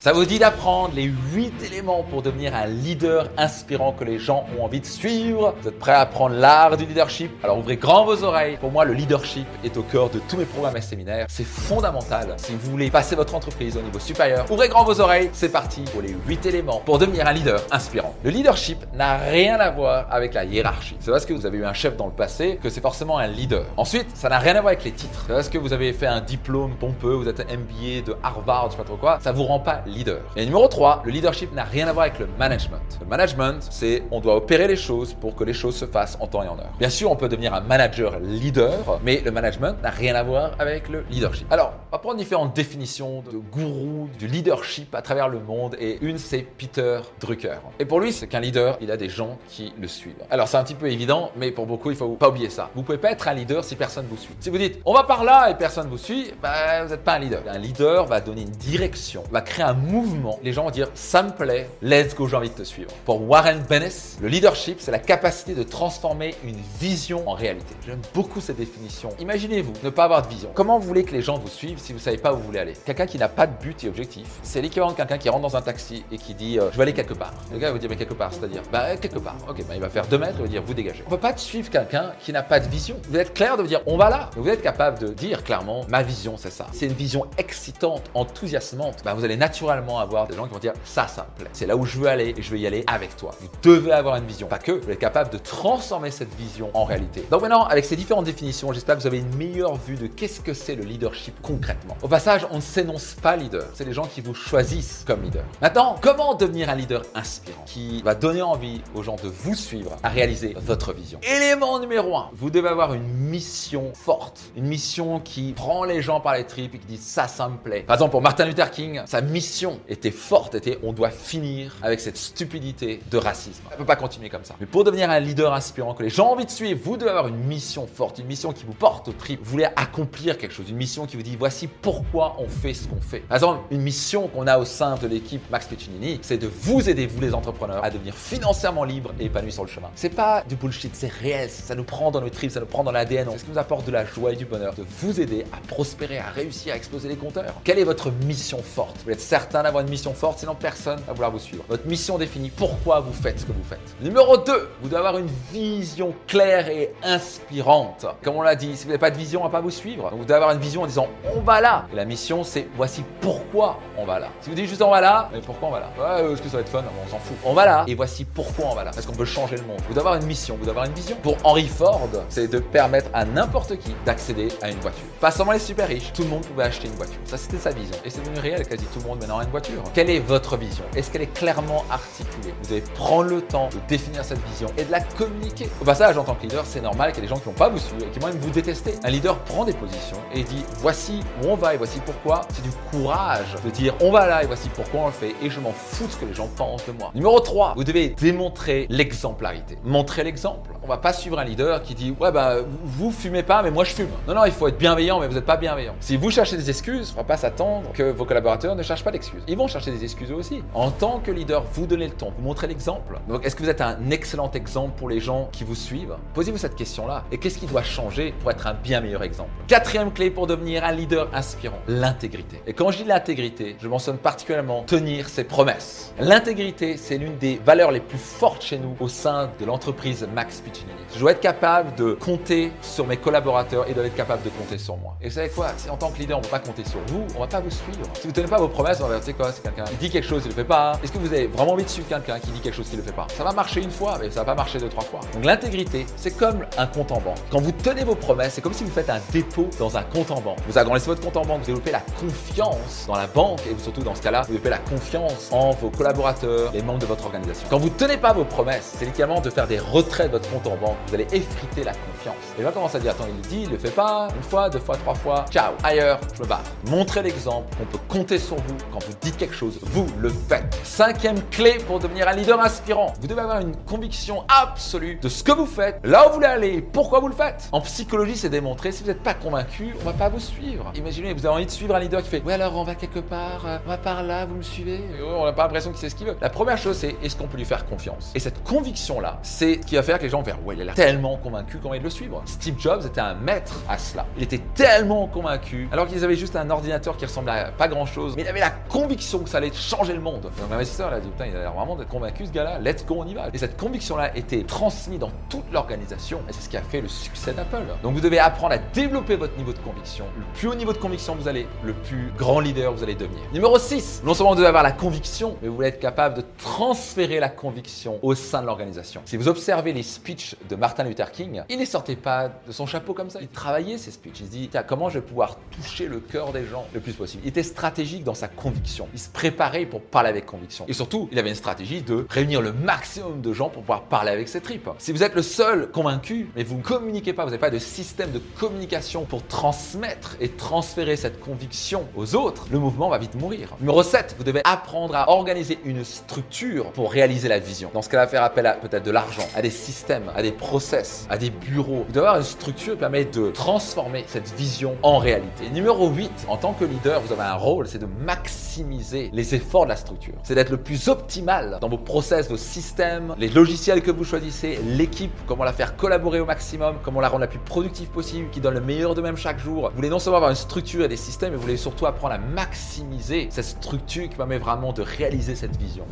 Ça vous dit d'apprendre les 8 éléments pour devenir un leader inspirant que les gens ont envie de suivre? Vous êtes prêt à apprendre l'art du leadership? Alors ouvrez grand vos oreilles. Pour moi, le leadership est au cœur de tous mes programmes et séminaires. C'est fondamental si vous voulez passer votre entreprise au niveau supérieur. Ouvrez grand vos oreilles. C'est parti pour les 8 éléments pour devenir un leader inspirant. Le leadership n'a rien à voir avec la hiérarchie. C'est parce que vous avez eu un chef dans le passé que c'est forcément un leader. Ensuite, ça n'a rien à voir avec les titres. C'est parce que vous avez fait un diplôme pompeux, vous êtes un MBA de Harvard, je sais pas trop quoi. Ça vous rend pas leader. Et numéro 3, le leadership n'a rien à voir avec le management. Le management, c'est on doit opérer les choses pour que les choses se fassent en temps et en heure. Bien sûr, on peut devenir un manager leader, mais le management n'a rien à voir avec le leadership. Alors, on va prendre différentes définitions de gourou du leadership à travers le monde et une c'est Peter Drucker. Et pour lui, c'est qu'un leader, il a des gens qui le suivent. Alors, c'est un petit peu évident, mais pour beaucoup, il faut pas oublier ça. Vous pouvez pas être un leader si personne vous suit. Si vous dites on va par là et personne vous suit, bah, vous n'êtes pas un leader. Un leader va donner une direction, va créer un mouvement les gens vont dire ça me plaît, let's go, j'ai envie de te suivre. Pour Warren Bennis, le leadership, c'est la capacité de transformer une vision en réalité. J'aime beaucoup cette définition. Imaginez-vous ne pas avoir de vision. Comment vous voulez que les gens vous suivent si vous savez pas où vous voulez aller? Quelqu'un qui n'a pas de but et objectif, c'est l'équivalent de quelqu'un qui rentre dans un taxi et qui dit euh, je vais aller quelque part. Le gars va vous dire mais quelque part, c'est-à-dire bah quelque part. Ok, bah il va faire deux mètres, il va dire vous dégagez. On peut pas suivre quelqu'un qui n'a pas de vision. Vous êtes clair de dire on va là. Vous êtes capable de dire clairement ma vision c'est ça. C'est une vision excitante, enthousiasmante. Bah, vous allez naturellement avoir des gens qui vont dire ça, ça me plaît. C'est là où je veux aller et je vais y aller avec toi. Vous devez avoir une vision. Pas que, vous êtes capable de transformer cette vision en réalité. Donc maintenant, avec ces différentes définitions, j'espère que vous avez une meilleure vue de qu'est-ce que c'est le leadership concrètement. Au passage, on ne s'énonce pas leader. C'est les gens qui vous choisissent comme leader. Maintenant, comment devenir un leader inspirant qui va donner envie aux gens de vous suivre à réaliser votre vision? Élément numéro un, vous devez avoir une mission forte. Une mission qui prend les gens par les tripes et qui dit ça, ça me plaît. Par exemple, pour Martin Luther King, sa mission était forte, était on doit finir avec cette stupidité de racisme. On ne peut pas continuer comme ça. Mais pour devenir un leader inspirant que les gens ont envie de suivre, vous devez avoir une mission forte, une mission qui vous porte au trip. Vous voulez accomplir quelque chose, une mission qui vous dit voici pourquoi on fait ce qu'on fait. Par exemple, une mission qu'on a au sein de l'équipe Max Piccinini, c'est de vous aider, vous les entrepreneurs, à devenir financièrement libres et épanouis sur le chemin. C'est pas du bullshit, c'est réel, ça nous prend dans nos tripes, ça nous prend dans l'ADN. C'est ce qui nous apporte de la joie et du bonheur, de vous aider à prospérer, à réussir, à exploser les compteurs. Quelle est votre mission forte? Vous êtes certain d'avoir une mission forte, sinon personne va vouloir vous suivre. Votre mission définit pourquoi vous faites ce que vous faites. Numéro 2, vous devez avoir une vision claire et inspirante. Comme on l'a dit, si vous n'avez pas de vision, on va pas vous suivre. vous devez avoir une vision en disant on va là. Et la mission, c'est voici pourquoi on va là. Si vous dites juste on va là, mais pourquoi on va là? Ouais, est-ce que ça va être fun? On s'en fout. On va là et voici pourquoi on va là. Parce qu'on peut changer le monde. Vous devez avoir une mission, vous devez avoir une vision. Pour Henry Ford, c'est de permettre à n'importe qui d'accéder à une voiture. Pas seulement les super riches, tout le monde pouvait acheter une voiture. Ça, c'était sa vision. Et c'est devenu réel, quasi tout le monde une voiture. Quelle est votre vision? Est-ce qu'elle est clairement articulée? Vous devez prendre le temps de définir cette vision et de la communiquer. Au passage, en tant que leader, c'est normal qu'il y ait des gens qui vont pas vous suivre et qui vont même vous détester. Un leader prend des positions et dit voici où on va et voici pourquoi. C'est du courage de dire on va là et voici pourquoi on le fait et je m'en fous de ce que les gens pensent de moi. Numéro 3, vous devez démontrer l'exemplarité. Montrer l'exemple. On va pas suivre un leader qui dit ouais bah vous fumez pas mais moi je fume. Non non, il faut être bienveillant mais vous n'êtes pas bienveillant. Si vous cherchez des excuses, ne faut pas s'attendre que vos collaborateurs ne cherchent pas Ils vont chercher des excuses aussi. En tant que leader, vous donnez le ton, vous montrez l'exemple. Donc est-ce que vous êtes un excellent exemple pour les gens qui vous suivent? Posez-vous cette question-là. Et qu'est-ce qui doit changer pour être un bien meilleur exemple? Quatrième clé pour devenir un leader inspirant, l'intégrité. Et quand je dis l'intégrité, je mentionne particulièrement tenir ses promesses. L'intégrité, c'est l'une des valeurs les plus fortes chez nous au sein de l'entreprise Max Piccinini. Je dois être capable de compter sur mes collaborateurs et doivent être capable de compter sur moi. Et vous savez quoi? Si en tant que leader, on ne peut pas compter sur vous, on ne va pas vous suivre. Si vous ne tenez pas vos promesses, tu quoi, c'est quelqu'un qui dit quelque chose, il le fait pas. Est-ce que vous avez vraiment envie de suivre quelqu'un qui dit quelque chose qui le fait pas? Ça va marcher une fois, mais ça va pas marcher deux, trois fois. Donc l'intégrité, c'est comme un compte en banque. Quand vous tenez vos promesses, c'est comme si vous faites un dépôt dans un compte en banque. Vous agrandissez votre compte en banque, vous développez la confiance dans la banque et surtout dans ce cas-là, vous développez la confiance en vos collaborateurs, les membres de votre organisation. Quand vous tenez pas vos promesses, c'est littéralement de faire des retraits de votre compte en banque. Vous allez effriter la confiance. Et là, commence à dire attends, il le dit, il le fait pas, une fois, deux fois, trois fois, ciao, ailleurs, je me barre. Montrez l'exemple, on peut compter sur vous. Quand vous dites quelque chose, vous le faites. Cinquième clé pour devenir un leader inspirant, vous devez avoir une conviction absolue de ce que vous faites, là où vous voulez aller, pourquoi vous le faites. En psychologie, c'est démontré, si vous n'êtes pas convaincu, on va pas vous suivre. Imaginez, vous avez envie de suivre un leader qui fait, ouais alors on va quelque part, euh, on va par là, vous me suivez. On n'a pas l'impression qu'il sait ce qu'il veut. La première chose, c'est est-ce qu'on peut lui faire confiance? Et cette conviction-là, c'est ce qui va faire que les gens vont faire, ouais, il a l'air tellement convaincu, comment il le suivre. Steve Jobs était un maître à cela. Il était tellement convaincu, alors qu'ils avaient juste un ordinateur qui ressemblait à pas grand chose, mais il avait la conviction que ça allait changer le monde. Donc l'investisseur a dit putain, il a l'air vraiment d'être convaincu ce gars-là, let's go, on y va. Et cette conviction-là était transmise dans toute l'organisation et c'est ce qui a fait le succès d'Apple. Donc vous devez apprendre à développer votre niveau de conviction. Le plus haut niveau de conviction vous allez, le plus grand leader vous allez devenir. Numéro 6, non seulement vous devez avoir la conviction, mais vous voulez être capable de transférer la conviction au sein de l'organisation. Si vous observez les speeches de Martin Luther King, il ne sortait pas de son chapeau comme ça. Il travaillait ses speeches. Il se dit, comment je vais pouvoir toucher le cœur des gens le plus possible? Il était stratégique dans sa conviction. Il se préparait pour parler avec conviction. Et surtout, il avait une stratégie de réunir le maximum de gens pour pouvoir parler avec ses tripes. Si vous êtes le seul convaincu, mais vous ne communiquez pas, vous n'avez pas de système de communication pour transmettre et transférer cette conviction aux autres, le mouvement va vite mourir. Numéro 7, vous devez apprendre à organiser une structure pour réaliser la vision. Dans ce cas-là, faire appel à peut-être de l'argent, à des systèmes, à des process, à des bureaux. Vous devez avoir une structure qui permet de transformer cette vision en réalité. numéro 8, en tant que leader, vous avez un rôle, c'est de maximiser les efforts de la structure. C'est d'être le plus optimal dans vos process, vos systèmes, les logiciels que vous choisissez, l'équipe, comment la faire collaborer au maximum, comment la rendre la plus productive possible, qui donne le meilleur de même chaque jour. Vous voulez non seulement avoir une structure et des systèmes, mais vous voulez surtout apprendre à maximiser cette structure qui permet vraiment de réaliser cette vision.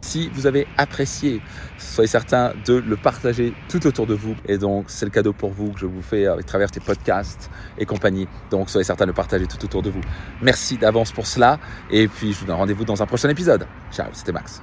Si vous avez apprécié, soyez certain de le partager tout autour de vous. Et donc, c'est le cadeau pour vous que je vous fais à travers tes podcasts et compagnie. Donc, soyez certain de le partager tout autour de vous. Merci d'avance pour cela. Et puis, je vous donne rendez-vous dans un prochain épisode. Ciao, c'était Max.